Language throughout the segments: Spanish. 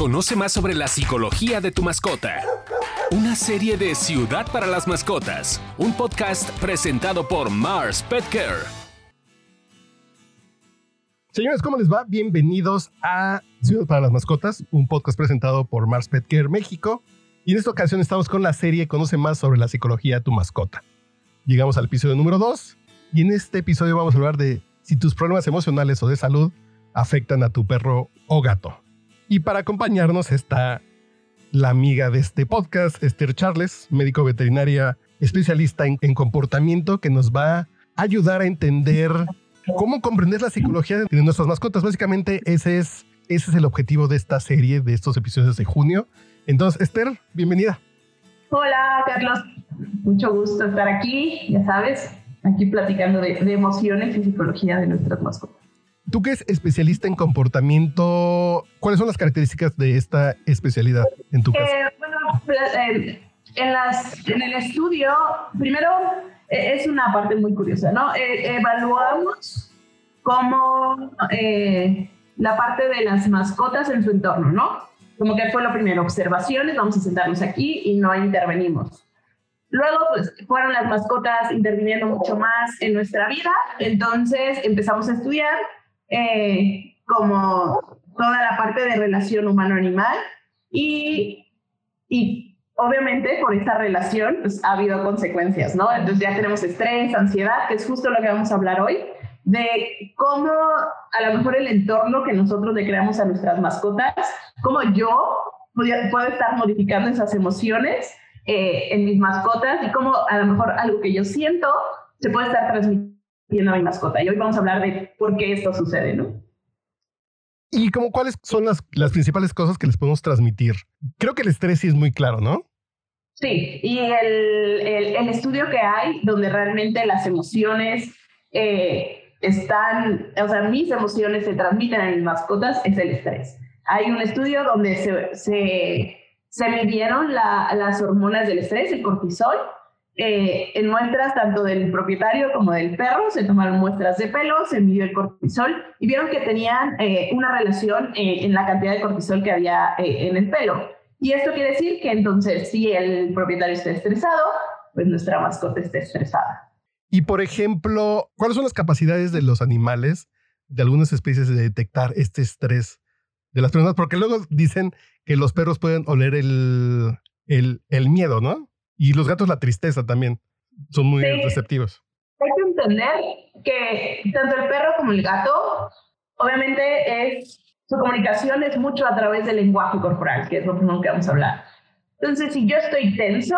Conoce más sobre la psicología de tu mascota. Una serie de Ciudad para las Mascotas, un podcast presentado por Mars Pet Care. Señores, ¿cómo les va? Bienvenidos a Ciudad para las Mascotas, un podcast presentado por Mars Pet Care México. Y en esta ocasión estamos con la serie Conoce más sobre la psicología de tu mascota. Llegamos al episodio número 2 y en este episodio vamos a hablar de si tus problemas emocionales o de salud afectan a tu perro o gato. Y para acompañarnos está la amiga de este podcast, Esther Charles, médico veterinaria especialista en, comportamiento, que nos va a ayudar a entender cómo comprender la psicología de nuestras mascotas. Básicamente ese es, ese es el objetivo de esta serie, de estos episodios de junio. Entonces, Esther, bienvenida. Hola, Carlos. Mucho gusto estar aquí, ya sabes, aquí platicando de emociones y psicología de nuestras mascotas. Tú que eres especialista en comportamiento, ¿cuáles son las características de esta especialidad en tu caso? Eh, bueno, eh, en, las, en el estudio, primero eh, es una parte muy curiosa, ¿no? evaluamos cómo la parte de las mascotas en su entorno, ¿no? Como que fue lo primero, observaciones, vamos a sentarnos aquí y no intervenimos. Luego, pues, fueron las mascotas interviniendo mucho más en nuestra vida, entonces empezamos a estudiar eh, como toda la parte de relación humano-animal y, y obviamente por esta relación pues, ha habido consecuencias, ¿no? Entonces ya tenemos estrés, ansiedad, que es justo lo que vamos a hablar hoy, de cómo a lo mejor el entorno que nosotros le creamos a nuestras mascotas, cómo yo puedo estar modificando esas emociones eh, en mis mascotas y cómo a lo mejor algo que yo siento se puede estar transmitiendo tiene a mi mascota. Y hoy vamos a hablar de por qué esto sucede, ¿no? ¿Y como cuáles son las, las principales cosas que les podemos transmitir? Creo que el estrés sí es muy claro, ¿no? Sí, y el, el, estudio que hay donde realmente las emociones eh, están, o sea, mis emociones se transmiten en mis mascotas es el estrés. Hay un estudio donde se, se, se midieron la, las hormonas del estrés, el cortisol, eh, en muestras tanto del propietario como del perro, se tomaron muestras de pelo, se midió el cortisol y vieron que tenían eh, una relación eh, en la cantidad de cortisol que había en el pelo. Y esto quiere decir que entonces si el propietario está estresado, pues nuestra mascota está estresada. Y por ejemplo, ¿cuáles son las capacidades de los animales, de algunas especies, de detectar este estrés de las personas? Porque luego dicen que los perros pueden oler el, el, el miedo, ¿no? Y los gatos la tristeza también. Son muy receptivos. Hay que entender que tanto el perro como el gato, obviamente es, su comunicación es mucho a través del lenguaje corporal, que es lo primero que vamos a hablar. Entonces, si yo estoy tenso,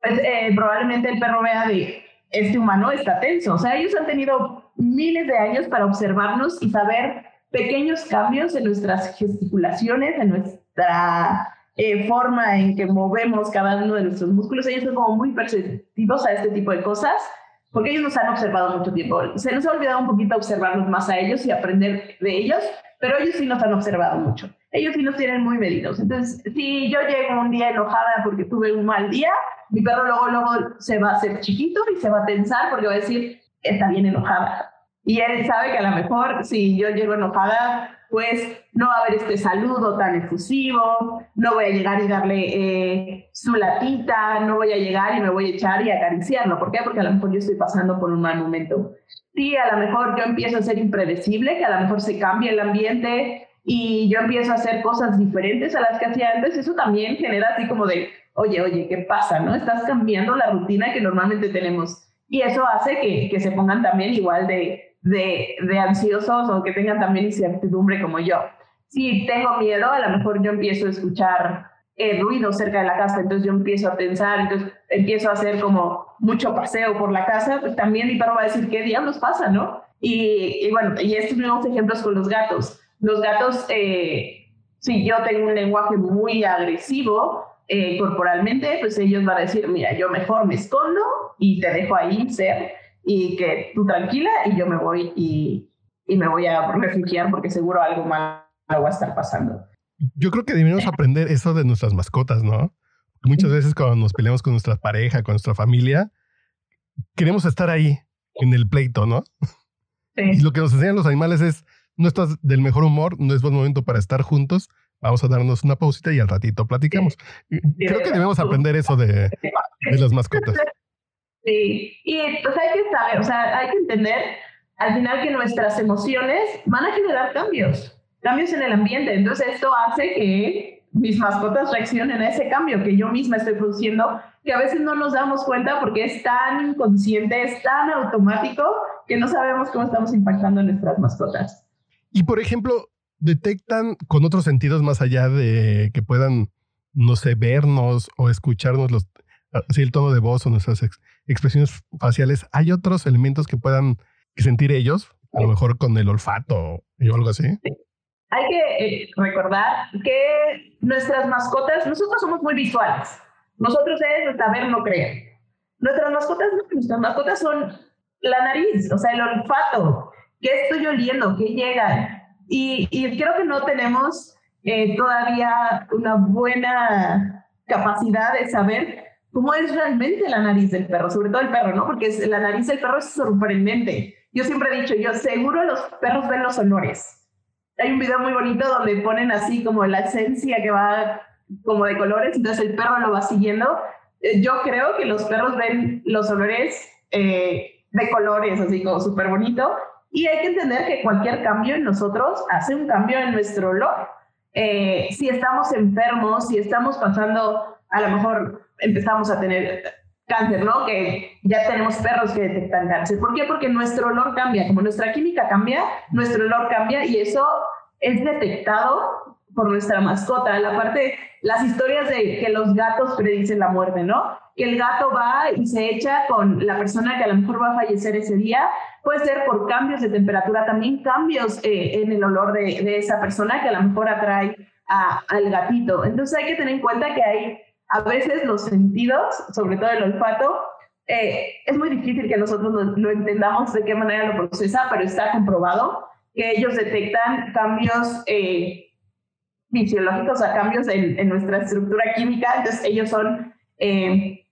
pues eh, probablemente el perro vea de este humano está tenso. O sea, ellos han tenido miles de años para observarnos y saber pequeños cambios en nuestras gesticulaciones, en nuestra eh, forma en que movemos cada uno de nuestros músculos, ellos son como muy perceptivos a este tipo de cosas, porque ellos nos han observado mucho tiempo. Se nos ha olvidado un poquito observarlos más a ellos y aprender de ellos, pero ellos sí nos han observado mucho. Ellos sí nos tienen muy medidos. Entonces, si yo llego un día enojada porque tuve un mal día, mi perro luego, luego se va a hacer chiquito y se va a tensar porque va a decir, está bien enojada. Y él sabe que a lo mejor si yo llego enojada, pues no va a haber este saludo tan efusivo, no voy a llegar y darle eh, su latita, no voy a llegar y me voy a echar y acariciarlo. ¿Por qué? Porque a lo mejor yo estoy pasando por un mal momento. Sí, a lo mejor yo empiezo a ser impredecible, que a lo mejor se cambie el ambiente y yo empiezo a hacer cosas diferentes a las que hacía antes, eso también genera así como de, oye, oye, ¿qué pasa? ¿No? Estás cambiando la rutina que normalmente tenemos. Y eso hace que, que se pongan también igual de, de, ansiosos o que tengan también incertidumbre como yo. Si tengo miedo, a lo mejor yo empiezo a escuchar el ruido cerca de la casa, entonces yo empiezo a pensar, entonces empiezo a hacer como mucho paseo por la casa, pues también mi perro va a decir, ¿qué diablos pasa, no? Y, y bueno, y estos mismos ejemplos con los gatos. Los gatos, eh, si yo tengo un lenguaje muy agresivo eh, corporalmente, pues ellos van a decir, mira, yo mejor me escondo y te dejo ahí ser y que tú tranquila y yo me voy y, y me voy a refugiar porque seguro algo malo va a estar pasando. Yo creo que debemos aprender eso de nuestras mascotas, ¿no? Muchas veces cuando nos peleamos con nuestra pareja, con nuestra familia, queremos estar ahí en el pleito, ¿no? Sí. Y lo que nos enseñan los animales es, no estás del mejor humor, no es buen momento para estar juntos, Vamos a darnos una pausita y al ratito platicamos. Creo que debemos aprender eso de, de las mascotas. Sí, y pues hay que saber, o sea, hay que entender al final que nuestras emociones van a generar cambios, cambios en el ambiente. Entonces esto hace que mis mascotas reaccionen a ese cambio que yo misma estoy produciendo, que a veces no nos damos cuenta porque es tan inconsciente, es tan automático que no sabemos cómo estamos impactando a nuestras mascotas. Y por ejemplo, detectan con otros sentidos más allá de que puedan, no sé, vernos o escucharnos los, así el tono de voz o nuestras expresiones faciales. ¿Hay otros elementos que puedan sentir ellos? A lo mejor con el olfato o algo así. Hay que eh, recordar que nuestras mascotas, nosotros somos muy visuales. Nosotros es saber no creer. Nuestras mascotas, nuestras mascotas son la nariz, o sea, el olfato. ¿Qué estoy oliendo? ¿Qué llega? Y, y creo que no tenemos eh, todavía una buena capacidad de saber cómo es realmente la nariz del perro, sobre todo el perro, ¿no? Porque la nariz del perro es sorprendente. Yo siempre he dicho, yo seguro los perros ven los olores. Hay un video muy bonito donde ponen así como la esencia que va como de colores, entonces el perro lo va siguiendo. Eh, yo creo que los perros ven los olores eh, de colores, así como súper bonito, y hay que entender que cualquier cambio en nosotros hace un cambio en nuestro olor. Eh, si estamos enfermos, si estamos pasando, a lo mejor empezamos a tener cáncer, ¿no? Que ya tenemos perros que detectan cáncer. ¿Por qué? Porque nuestro olor cambia. Como nuestra química cambia, nuestro olor cambia y eso es detectado por nuestra mascota. La parte, las historias de que los gatos predicen la muerte, ¿no? Que el gato va y se echa con la persona que a lo mejor va a fallecer ese día. Puede ser por cambios de temperatura, también cambios eh, en el olor de, de, esa persona que a lo mejor atrae a, al gatito. Entonces hay que tener en cuenta que hay a veces los sentidos, sobre todo el olfato, eh, es muy difícil que nosotros lo, entendamos de qué manera lo procesa, pero está comprobado que ellos detectan cambios eh, fisiológicos, a cambios en, nuestra estructura química, entonces ellos son eh,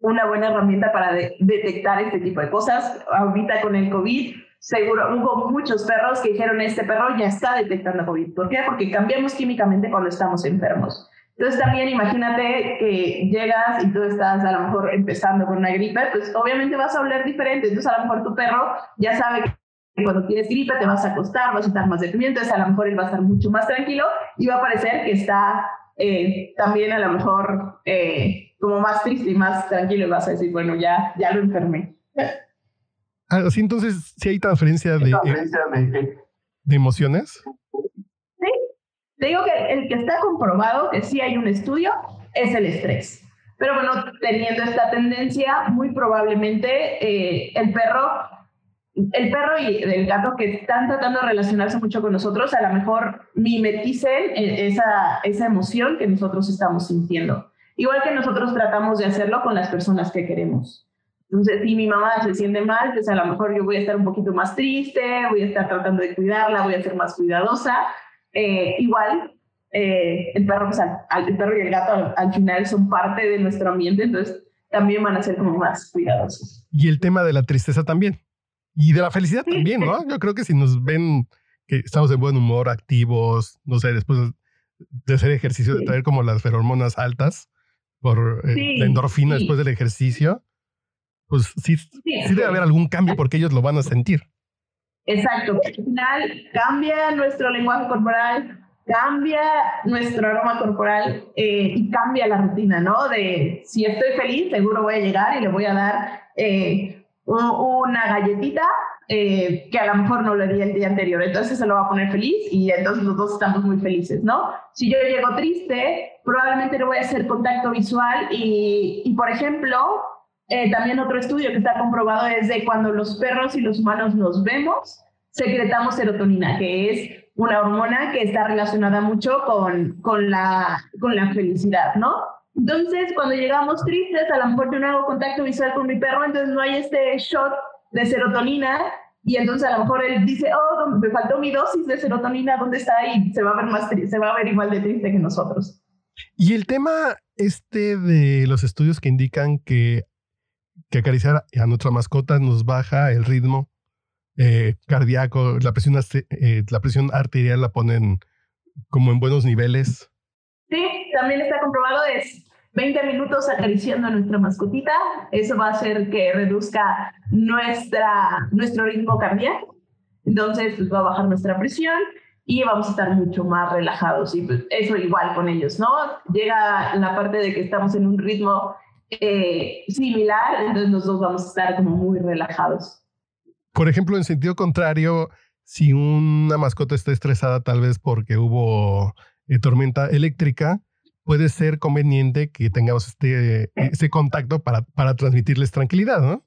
una buena herramienta para de, detectar este tipo de cosas. Ahorita con el COVID, seguro hubo muchos perros que dijeron, este perro ya está detectando COVID. ¿Por qué? Porque cambiamos químicamente cuando estamos enfermos. Entonces también imagínate que llegas y tú estás a lo mejor empezando con una gripe, pues obviamente vas a oler diferente. Entonces a lo mejor tu perro ya sabe que cuando tienes gripe te vas a acostar, vas a estar más deprimido, entonces a lo mejor él va a estar mucho más tranquilo y va a parecer que está eh, también a lo mejor eh, como más triste y más tranquilo y vas a decir, bueno, ya, ya lo enfermé. Así entonces, si hay transferencia de, transferencia de, de emociones. Te digo que el que está comprobado que sí hay un estudio es el estrés. Pero bueno, teniendo esta tendencia, muy probablemente eh, el perro el perro y el gato que están tratando de relacionarse mucho con nosotros, a lo mejor mimeticen e, esa, esa emoción que nosotros estamos sintiendo. Igual que nosotros tratamos de hacerlo con las personas que queremos. Entonces, si mi mamá se siente mal, pues a lo mejor yo voy a estar un poquito más triste, voy a estar tratando de cuidarla, voy a ser más cuidadosa. Eh, igual, eh, el, perro, pues, al, el perro y el gato al, al final son parte de nuestro ambiente, entonces también van a ser como más cuidadosos. Y el tema de la tristeza también. Y de la felicidad también, ¿no? Yo creo que si nos ven que estamos de buen humor, activos, no sé, después de hacer ejercicio, de traer como las feromonas altas por eh, la endorfina después del ejercicio, pues sí, sí, debe haber algún cambio porque ellos lo van a sentir. Exacto. Al final cambia nuestro lenguaje corporal, cambia nuestro aroma corporal eh, y cambia la rutina, ¿no? De si estoy feliz, seguro voy a llegar y le voy a dar eh, una galletita eh, que a lo mejor no le di el día anterior, entonces se lo va a poner feliz y entonces los dos estamos muy felices, ¿no? Si yo llego triste, probablemente no voy a hacer contacto visual y, y por ejemplo, eh, también otro estudio que está comprobado es de cuando los perros y los humanos nos vemos, secretamos serotonina, que es una hormona que está relacionada mucho con, con, la, con la felicidad, ¿no? Entonces, cuando llegamos tristes, a lo mejor yo no hago contacto visual con mi perro, entonces no hay este shot de serotonina y entonces a lo mejor él dice, oh, me faltó mi dosis de serotonina, ¿dónde está? Y se va a ver más se va a ver igual de triste que nosotros. Y el tema este de los estudios que indican que, que acariciar a nuestra mascota nos baja el ritmo eh, cardíaco, la presión, eh, la presión arterial la ponen como en buenos niveles. Sí, también está comprobado, es 20 minutos acariciando a nuestra mascotita. Eso va a hacer que reduzca nuestra, nuestro ritmo cardíaco. Entonces, pues, va a bajar nuestra presión y vamos a estar mucho más relajados. Y pues, eso igual con ellos, ¿no? Llega la parte de que estamos en un ritmo eh, similar, entonces nosotros vamos a estar como muy relajados. Por ejemplo, en sentido contrario, si una mascota está estresada tal vez porque hubo eh, tormenta eléctrica, puede ser conveniente que tengamos este, ese contacto para, para transmitirles tranquilidad, ¿no?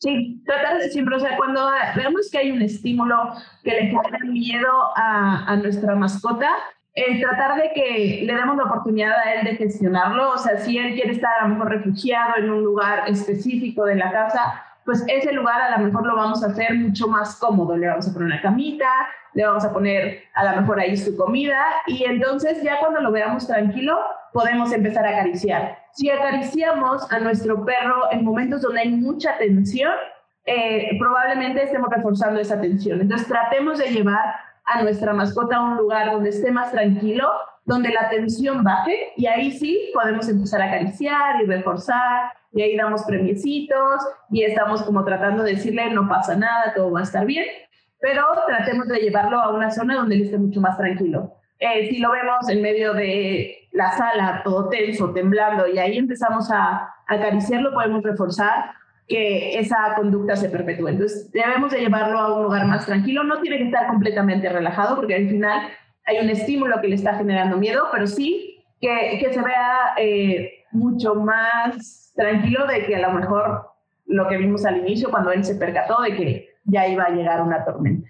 Sí, tratar de siempre, o sea, cuando vemos que hay un estímulo que le genera miedo a, a nuestra mascota, eh, tratar de que le demos la oportunidad a él de gestionarlo, o sea, si él quiere estar a lo mejor refugiado en un lugar específico de la casa, pues ese lugar a lo mejor lo vamos a hacer mucho más cómodo, le vamos a poner una camita, le vamos a poner a lo mejor ahí su comida y entonces ya cuando lo veamos tranquilo podemos empezar a acariciar. Si acariciamos a nuestro perro en momentos donde hay mucha tensión, eh, probablemente estemos reforzando esa tensión. Entonces tratemos de llevar a nuestra mascota a un lugar donde esté más tranquilo, donde la tensión baje y ahí sí podemos empezar a acariciar y reforzar y ahí damos premiecitos y estamos como tratando de decirle no pasa nada, todo va a estar bien pero tratemos de llevarlo a una zona donde él esté mucho más tranquilo. Eh, si lo vemos en medio de la sala, todo tenso, temblando, y ahí empezamos a, acariciarlo, podemos reforzar que esa conducta se perpetúe. Entonces, debemos de llevarlo a un lugar más tranquilo. No tiene que estar completamente relajado, porque al final hay un estímulo que le está generando miedo, pero sí que, que se vea eh, mucho más tranquilo de que a lo mejor lo que vimos al inicio, cuando él se percató de que ya iba a llegar una tormenta.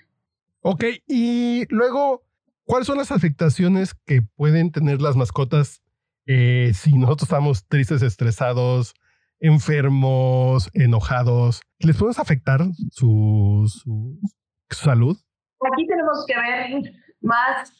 Ok, y luego, ¿cuáles son las afectaciones que pueden tener las mascotas eh, si nosotros estamos tristes, estresados, enfermos, enojados? ¿Les podemos afectar su, salud? Aquí tenemos que ver más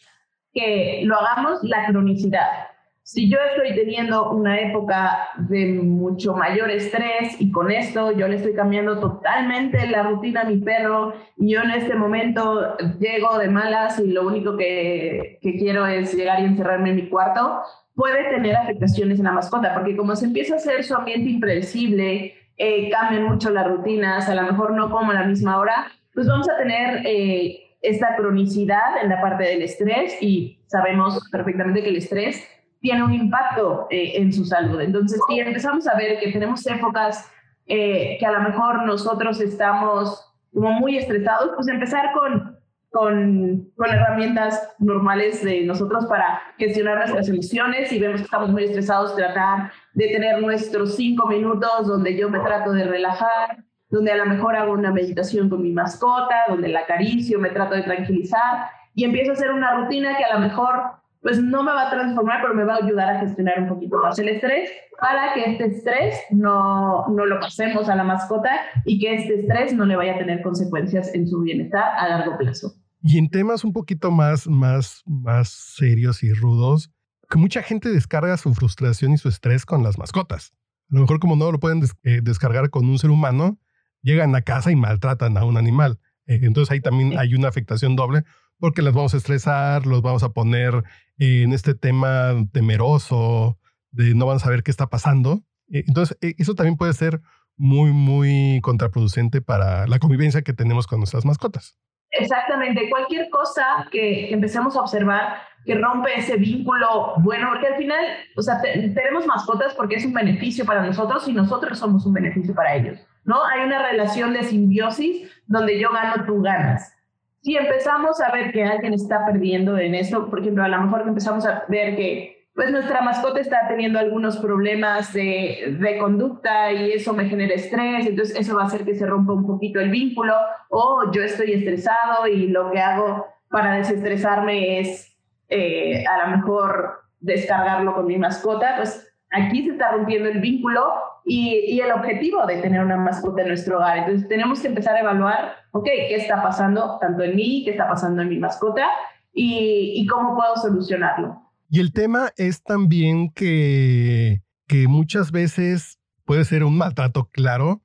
que lo hagamos la cronicidad si yo estoy teniendo una época de mucho mayor estrés y con esto yo le estoy cambiando totalmente la rutina a mi perro y yo en este momento llego de malas y lo único que quiero es llegar y encerrarme en mi cuarto, puede tener afectaciones en la mascota, porque como se empieza a hacer su ambiente impredecible, eh, cambian mucho las rutinas, a lo mejor no como a la misma hora, pues vamos a tener eh, esta cronicidad en la parte del estrés y sabemos perfectamente que el estrés tiene un impacto eh, en su salud. Entonces, si empezamos a ver que tenemos épocas eh, que a lo mejor nosotros estamos como muy estresados, pues empezar con, con, con, herramientas normales de nosotros para gestionar nuestras emociones. Si vemos que estamos muy estresados, tratar de tener nuestros cinco minutos donde yo me trato de relajar, donde a lo mejor hago una meditación con mi mascota, donde la acaricio, me trato de tranquilizar y empiezo a hacer una rutina que a lo mejor pues no me va a transformar, pero me va a ayudar a gestionar un poquito más el estrés para que este estrés no, no lo pasemos a la mascota y que este estrés no le vaya a tener consecuencias en su bienestar a largo plazo. Y en temas un poquito más, más, más serios y rudos, que mucha gente descarga su frustración y su estrés con las mascotas. A lo mejor como no lo pueden eh, descargar con un ser humano, llegan a casa y maltratan a un animal. Eh, entonces ahí también hay una afectación doble porque las vamos a estresar, los vamos a poner en este tema temeroso, de no van a saber qué está pasando. Eh, entonces, eso también puede ser muy, muy contraproducente para la convivencia que tenemos con nuestras mascotas. Exactamente, cualquier cosa que, empecemos a observar que rompe ese vínculo bueno, porque al final, o sea, tenemos mascotas porque es un beneficio para nosotros y nosotros somos un beneficio para ellos, ¿no? Hay una relación de simbiosis donde yo gano, tú ganas si empezamos a ver que alguien está perdiendo en esto, por ejemplo, a lo mejor empezamos a ver que pues nuestra mascota está teniendo algunos problemas de, de, conducta y eso me genera estrés, entonces eso va a hacer que se rompa un poquito el vínculo, o yo estoy estresado y lo que hago para desestresarme es eh, a lo mejor descargarlo con mi mascota, pues aquí se está rompiendo el vínculo y, el objetivo de tener una mascota en nuestro hogar. Entonces tenemos que empezar a evaluar, ok, ¿qué está pasando tanto en mí, qué está pasando en mi mascota y, cómo puedo solucionarlo? Y el tema es también que, que muchas veces puede ser un maltrato, claro,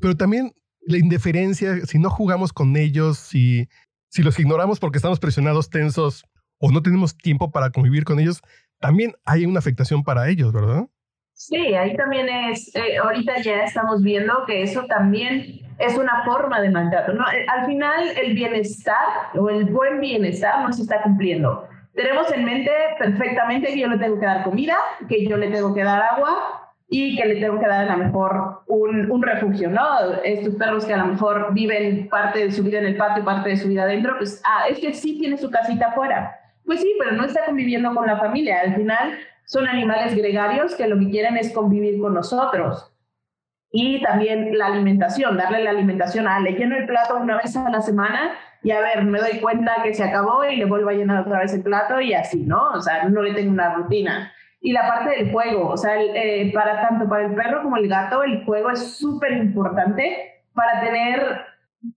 pero también la indiferencia, si no jugamos con ellos, si, si los ignoramos porque estamos presionados, tensos o no tenemos tiempo para convivir con ellos, también hay una afectación para ellos, ¿verdad? Sí, ahí también es, eh, ahorita ya estamos viendo que eso también es una forma de maltrato. ¿no? Eh, al final el bienestar o el buen bienestar no se está cumpliendo. Tenemos en mente perfectamente que yo le tengo que dar comida, que yo le tengo que dar agua, y que le tengo que dar a lo mejor un, un, refugio, ¿no? Estos perros que a lo mejor viven parte de su vida en el patio, parte de su vida adentro, pues, ah, es que sí tiene su casita afuera. Pues sí, pero no está conviviendo con la familia. Al final son animales gregarios que lo que quieren es convivir con nosotros. Y también la alimentación, darle la alimentación, ah, le lleno el plato una vez a la semana y a ver, me doy cuenta que se acabó y le vuelvo a llenar otra vez el plato y así, ¿no? O sea, no le tengo una rutina y la parte del juego, o sea, eh, para tanto para el perro como el gato, el juego es súper importante para tener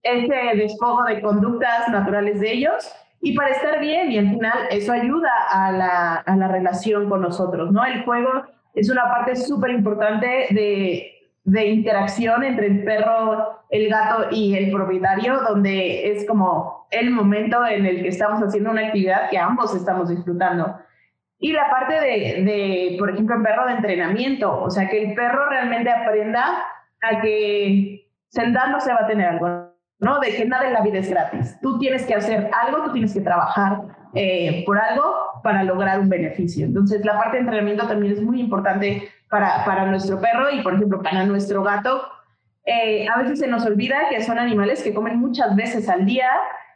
ese despojo de conductas naturales de ellos y para estar bien y al final eso ayuda a la, a la relación con nosotros, ¿no? El juego es una parte súper importante de, de interacción entre el perro, el gato y el propietario, donde es como el momento en el que estamos haciendo una actividad que ambos estamos disfrutando. Y la parte de, de, por ejemplo, el perro de entrenamiento, o sea, que el perro realmente aprenda a que sentando se va a tener algo, ¿no? De que nada en la vida es gratis. Tú tienes que hacer algo, tú tienes que trabajar eh, por algo para lograr un beneficio. Entonces, la parte de entrenamiento también es muy importante para, para nuestro perro y, por ejemplo, para nuestro gato. Eh, a veces se nos olvida que son animales que comen muchas veces al día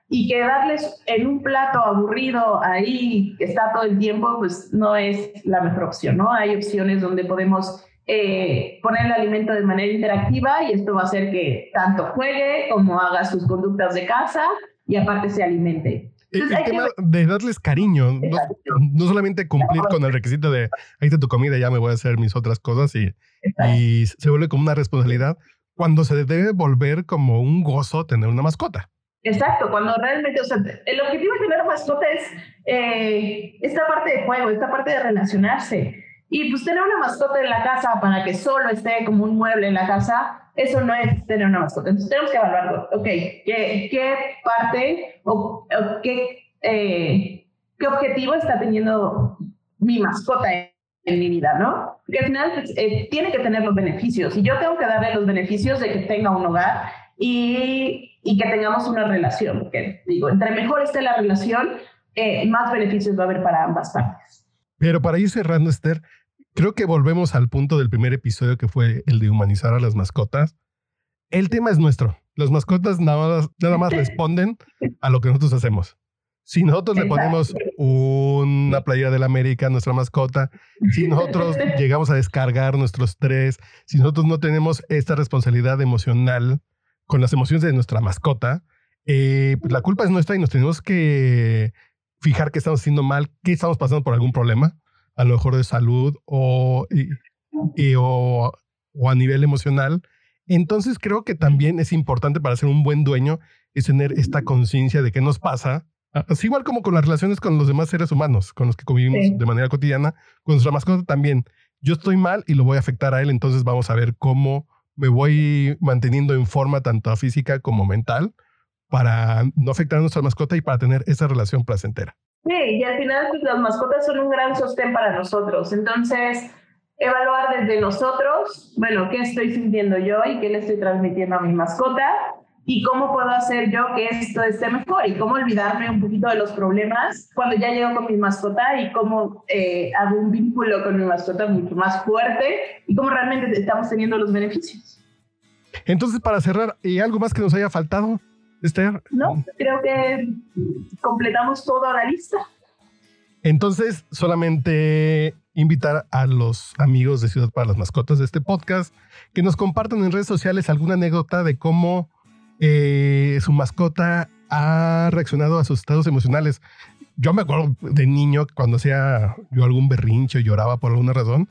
y que darles en un plato aburrido ahí que está todo el tiempo, pues no es la mejor opción, ¿no? Hay opciones donde podemos eh, poner el alimento de manera interactiva y esto va a hacer que tanto juegue como haga sus conductas de casa y aparte se alimente. El tema de darles cariño, no, solamente cumplir con el requisito de ahí está tu comida, ya me voy a hacer mis otras cosas y, y se vuelve como una responsabilidad cuando se debe volver como un gozo tener una mascota. Exacto, cuando realmente, o sea, el objetivo de tener mascota es eh, esta parte de juego, esta parte de relacionarse. Y pues tener una mascota en la casa para que solo esté como un mueble en la casa, eso no es tener una mascota. Entonces tenemos que evaluarlo. Ok, ¿qué, qué parte o, qué, eh, qué objetivo está teniendo mi mascota en, mi vida, ¿no? Porque al final pues, eh, tiene que tener los beneficios y yo tengo que darle los beneficios de que tenga un hogar y y que tengamos una relación, porque digo, entre mejor esté la relación, eh, más beneficios va a haber para ambas partes. Pero para ir cerrando, Esther, creo que volvemos al punto del primer episodio que fue el de humanizar a las mascotas. El tema es nuestro. Las mascotas nada más, nada más responden a lo que nosotros hacemos. Si nosotros le ponemos una playera de la América a nuestra mascota, si nosotros llegamos a descargar nuestro estrés, si nosotros no tenemos esta responsabilidad emocional con las emociones de nuestra mascota, eh, pues la culpa es nuestra y nos tenemos que fijar qué estamos haciendo mal, qué estamos pasando por algún problema, a lo mejor de salud o, o, a nivel emocional. Entonces creo que también es importante para ser un buen dueño es tener esta conciencia de qué nos pasa, así igual como con las relaciones con los demás seres humanos, con los que convivimos de manera cotidiana, con nuestra mascota también. Yo estoy mal y lo voy a afectar a él, entonces vamos a ver cómo me voy manteniendo en forma tanto física como mental para no afectar a nuestra mascota y para tener esa relación placentera. Sí, y al final pues, las mascotas son un gran sostén para nosotros. Entonces, evaluar desde nosotros, bueno, qué estoy sintiendo yo y qué le estoy transmitiendo a mi mascota y cómo puedo hacer yo que esto esté mejor y cómo olvidarme un poquito de los problemas cuando ya llego con mi mascota y cómo eh, hago un vínculo con mi mascota mucho más fuerte y cómo realmente estamos teniendo los beneficios. Entonces, para cerrar, ¿y algo más que nos haya faltado, Esther? No, creo que completamos toda la lista. Entonces, solamente invitar a los amigos de Ciudad para las Mascotas de este podcast que nos compartan en redes sociales alguna anécdota de cómo eh, su mascota ha reaccionado a sus estados emocionales. Yo me acuerdo de niño cuando hacía yo algún berrinche lloraba por alguna razón,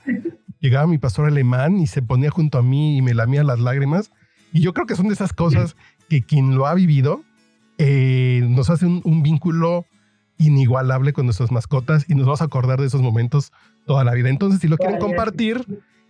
llegaba mi pastor alemán y se ponía junto a mí y me lamía las lágrimas. Y yo creo que son de esas cosas que quien lo ha vivido eh, nos hace un, vínculo inigualable con nuestras mascotas y nos vamos a acordar de esos momentos toda la vida. Entonces, si lo quieren compartir,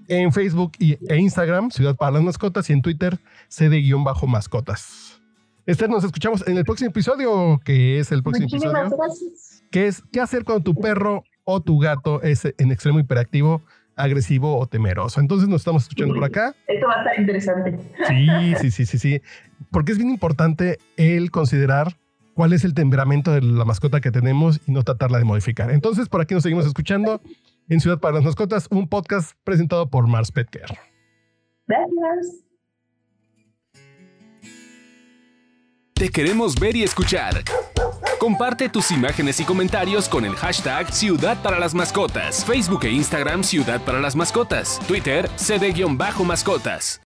en Facebook y, e Instagram, Ciudad para las Mascotas, y en Twitter, CD-mascotas. Esther, nos escuchamos en el próximo episodio, que es el próximo Muchísimas episodio, gracias. que es qué hacer cuando tu perro o tu gato es en extremo hiperactivo, agresivo o temeroso. Entonces nos estamos escuchando por acá. Esto va a estar interesante. Sí, sí, sí, sí, sí. Porque es bien importante el considerar cuál es el temperamento de la mascota que tenemos y no tratarla de modificar. Entonces, por aquí nos seguimos escuchando en Ciudad para las Mascotas, un podcast presentado por Mars Pet Care. Gracias. Te queremos ver y escuchar. Comparte tus imágenes y comentarios con el hashtag Ciudad para las Mascotas. Facebook e Instagram Ciudad para las Mascotas. Twitter CD-Mascotas.